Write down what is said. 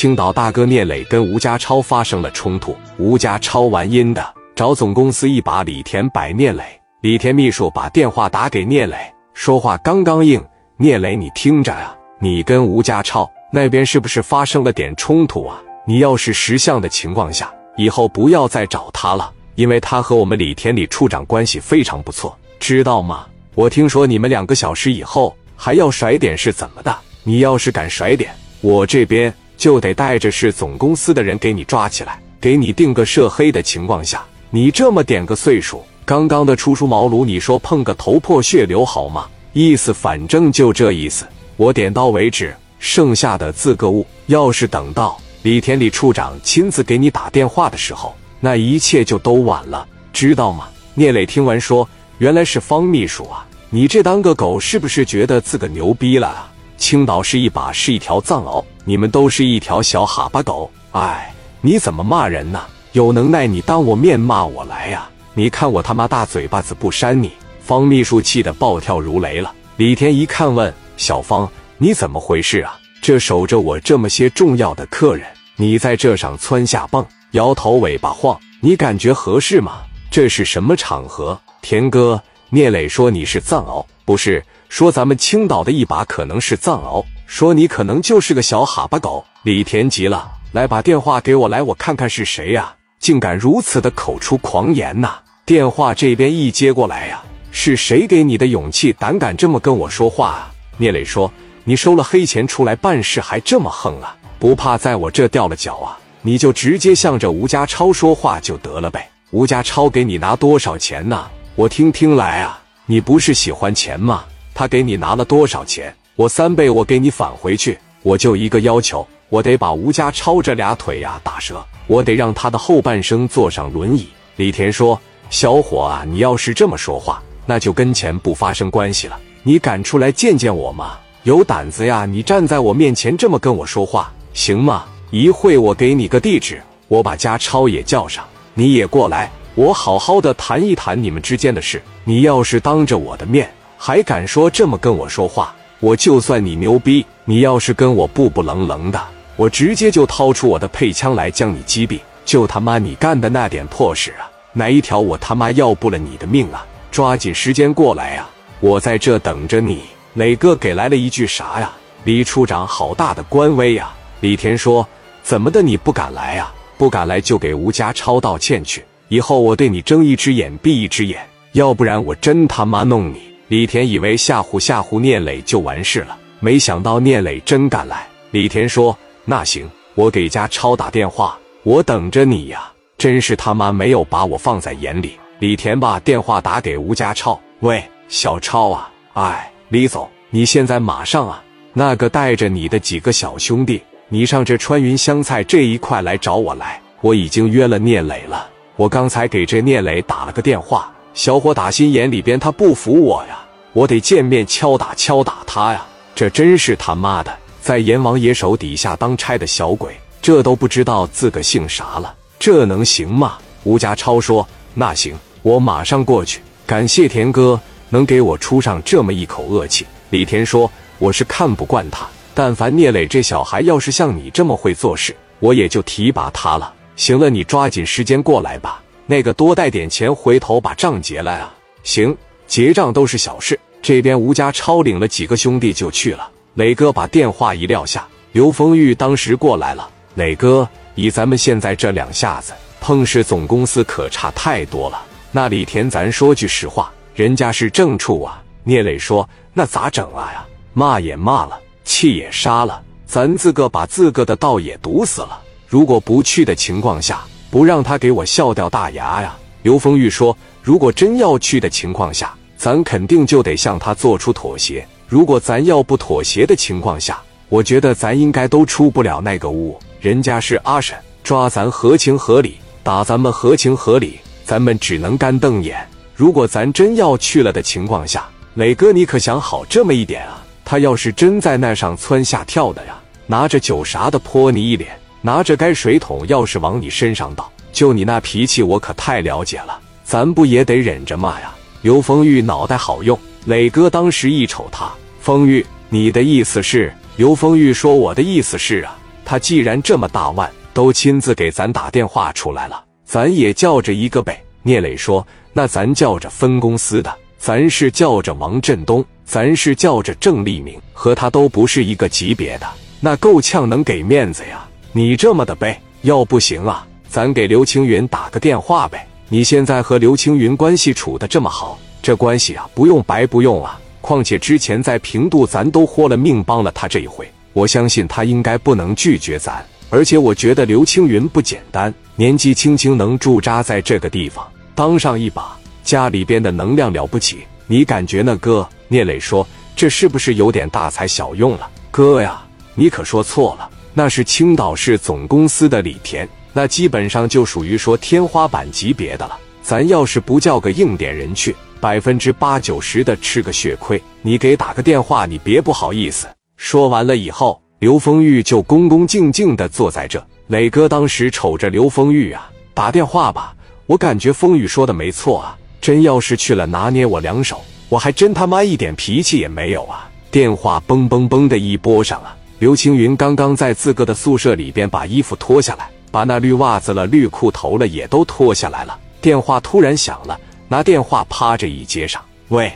青岛大哥聂磊跟吴家超发生了冲突，吴家超玩阴的，找总公司一把李田摆聂磊。李田秘书把电话打给聂磊，说话刚刚硬，聂磊你听着啊，你跟吴家超那边是不是发生了点冲突啊？你要是识相的情况下，以后不要再找他了，因为他和我们李田李处长关系非常不错，知道吗？我听说你们两个小时以后还要甩点是怎么的？你要是敢甩点，我这边。就得带着是总公司的人给你抓起来，给你定个涉黑的情况下，你这么点个岁数，刚刚的初出茅庐，你说碰个头破血流好吗？意思反正就这意思，我点到为止，剩下的自个悟。要是等到李田李处长亲自给你打电话的时候，那一切就都晚了，知道吗？聂磊听完说：“原来是方秘书啊，你这当个狗是不是觉得自个牛逼了？”青岛是一把是一条藏獒，你们都是一条小哈巴狗。哎，你怎么骂人呢？有能耐你当我面骂我来呀！你看我他妈大嘴巴子不扇你！方秘书气得暴跳如雷了。李田一看问小方：“你怎么回事啊？这守着我这么些重要的客人，你在这上蹿下蹦，摇头尾巴晃，你感觉合适吗？这是什么场合？”田哥，聂磊说你是藏獒，不是。说咱们青岛的一把可能是藏獒，说你可能就是个小哈巴狗。李田急了，来把电话给我来，我看看是谁呀？竟敢如此的口出狂言呐！电话这边一接过来呀，是谁给你的勇气，胆敢这么跟我说话啊？聂磊说：“你收了黑钱出来办事还这么横啊？不怕在我这掉了脚啊？你就直接向着吴家超说话就得了呗。吴家超给你拿多少钱呢？我听听来啊，你不是喜欢钱吗？”他给你拿了多少钱？我三倍，我给你返回去。我就一个要求，我得把吴家超这俩腿呀打折，我得让他的后半生坐上轮椅。李田说：“小伙啊，你要是这么说话，那就跟钱不发生关系了。你敢出来见见我吗？有胆子呀！你站在我面前这么跟我说话，行吗？一会我给你个地址，我把家超也叫上，你也过来，我好好的谈一谈你们之间的事。你要是当着我的面……”还敢说这么跟我说话？我就算你牛逼，你要是跟我不不愣愣的，我直接就掏出我的配枪来将你击毙。就他妈你干的那点破事啊，哪一条我他妈要不了你的命啊？抓紧时间过来呀！我在这等着你。磊哥给来了一句啥呀？李处长好大的官威呀！李田说：“怎么的？你不敢来啊？不敢来就给吴家超道歉去。以后我对你睁一只眼闭一只眼，要不然我真他妈弄你！”李田以为吓唬吓唬聂磊就完事了，没想到聂磊真敢来。李田说：“那行，我给家超打电话，我等着你呀！”真是他妈没有把我放在眼里。李田把电话打给吴家超：“喂，小超啊，哎，李总，你现在马上啊，那个带着你的几个小兄弟，你上这川云香菜这一块来找我来。我已经约了聂磊了，我刚才给这聂磊打了个电话。”小伙打心眼里边他不服我呀，我得见面敲打敲打他呀！这真是他妈的在阎王爷手底下当差的小鬼，这都不知道自个姓啥了，这能行吗？吴家超说：“那行，我马上过去。感谢田哥能给我出上这么一口恶气。”李田说：“我是看不惯他，但凡聂磊这小孩要是像你这么会做事，我也就提拔他了。行了，你抓紧时间过来吧。”那个多带点钱，回头把账结了啊！行，结账都是小事。这边吴家超领了几个兄弟就去了。磊哥把电话一撂下，刘丰玉当时过来了。磊哥，以咱们现在这两下子，碰是总公司可差太多了。那李田，咱说句实话，人家是正处啊。聂磊说：“那咋整啊呀？骂也骂了，气也杀了，咱自个把自个的道也堵死了。如果不去的情况下。”不让他给我笑掉大牙呀！刘丰玉说：“如果真要去的情况下，咱肯定就得向他做出妥协。如果咱要不妥协的情况下，我觉得咱应该都出不了那个屋。人家是阿婶，抓咱合情合理，打咱们合情合理，咱们只能干瞪眼。如果咱真要去了的情况下，磊哥你可想好这么一点啊？他要是真在那上蹿下跳的呀，拿着酒啥的泼你一脸。”拿着该水桶，要是往你身上倒，就你那脾气，我可太了解了。咱不也得忍着骂呀？刘丰玉脑袋好用，磊哥当时一瞅他，丰玉，你的意思是？刘丰玉说：“我的意思是啊。”他既然这么大腕，都亲自给咱打电话出来了，咱也叫着一个呗。聂磊说：“那咱叫着分公司的，咱是叫着王振东，咱是叫着郑立明，和他都不是一个级别的，那够呛能给面子呀。你这么的呗，要不行啊，咱给刘青云打个电话呗。你现在和刘青云关系处的这么好，这关系啊，不用白不用啊。况且之前在平度，咱都豁了命帮了他这一回，我相信他应该不能拒绝咱。而且我觉得刘青云不简单，年纪轻轻能驻扎在这个地方。”当上一把，家里边的能量了不起，你感觉呢，哥？聂磊说：“这是不是有点大材小用了？”哥呀，你可说错了，那是青岛市总公司的李田，那基本上就属于说天花板级别的了。咱要是不叫个硬点人去，百分之八九十的吃个血亏。你给打个电话，你别不好意思。说完了以后，刘丰玉就恭恭敬敬的坐在这。磊哥当时瞅着刘丰玉啊，打电话吧。我感觉风雨说的没错啊，真要是去了拿捏我两手，我还真他妈一点脾气也没有啊！电话嘣嘣嘣的一拨上啊，刘青云刚刚在自个的宿舍里边把衣服脱下来，把那绿袜子了、绿裤头了也都脱下来了。电话突然响了，拿电话啪着一接上，喂，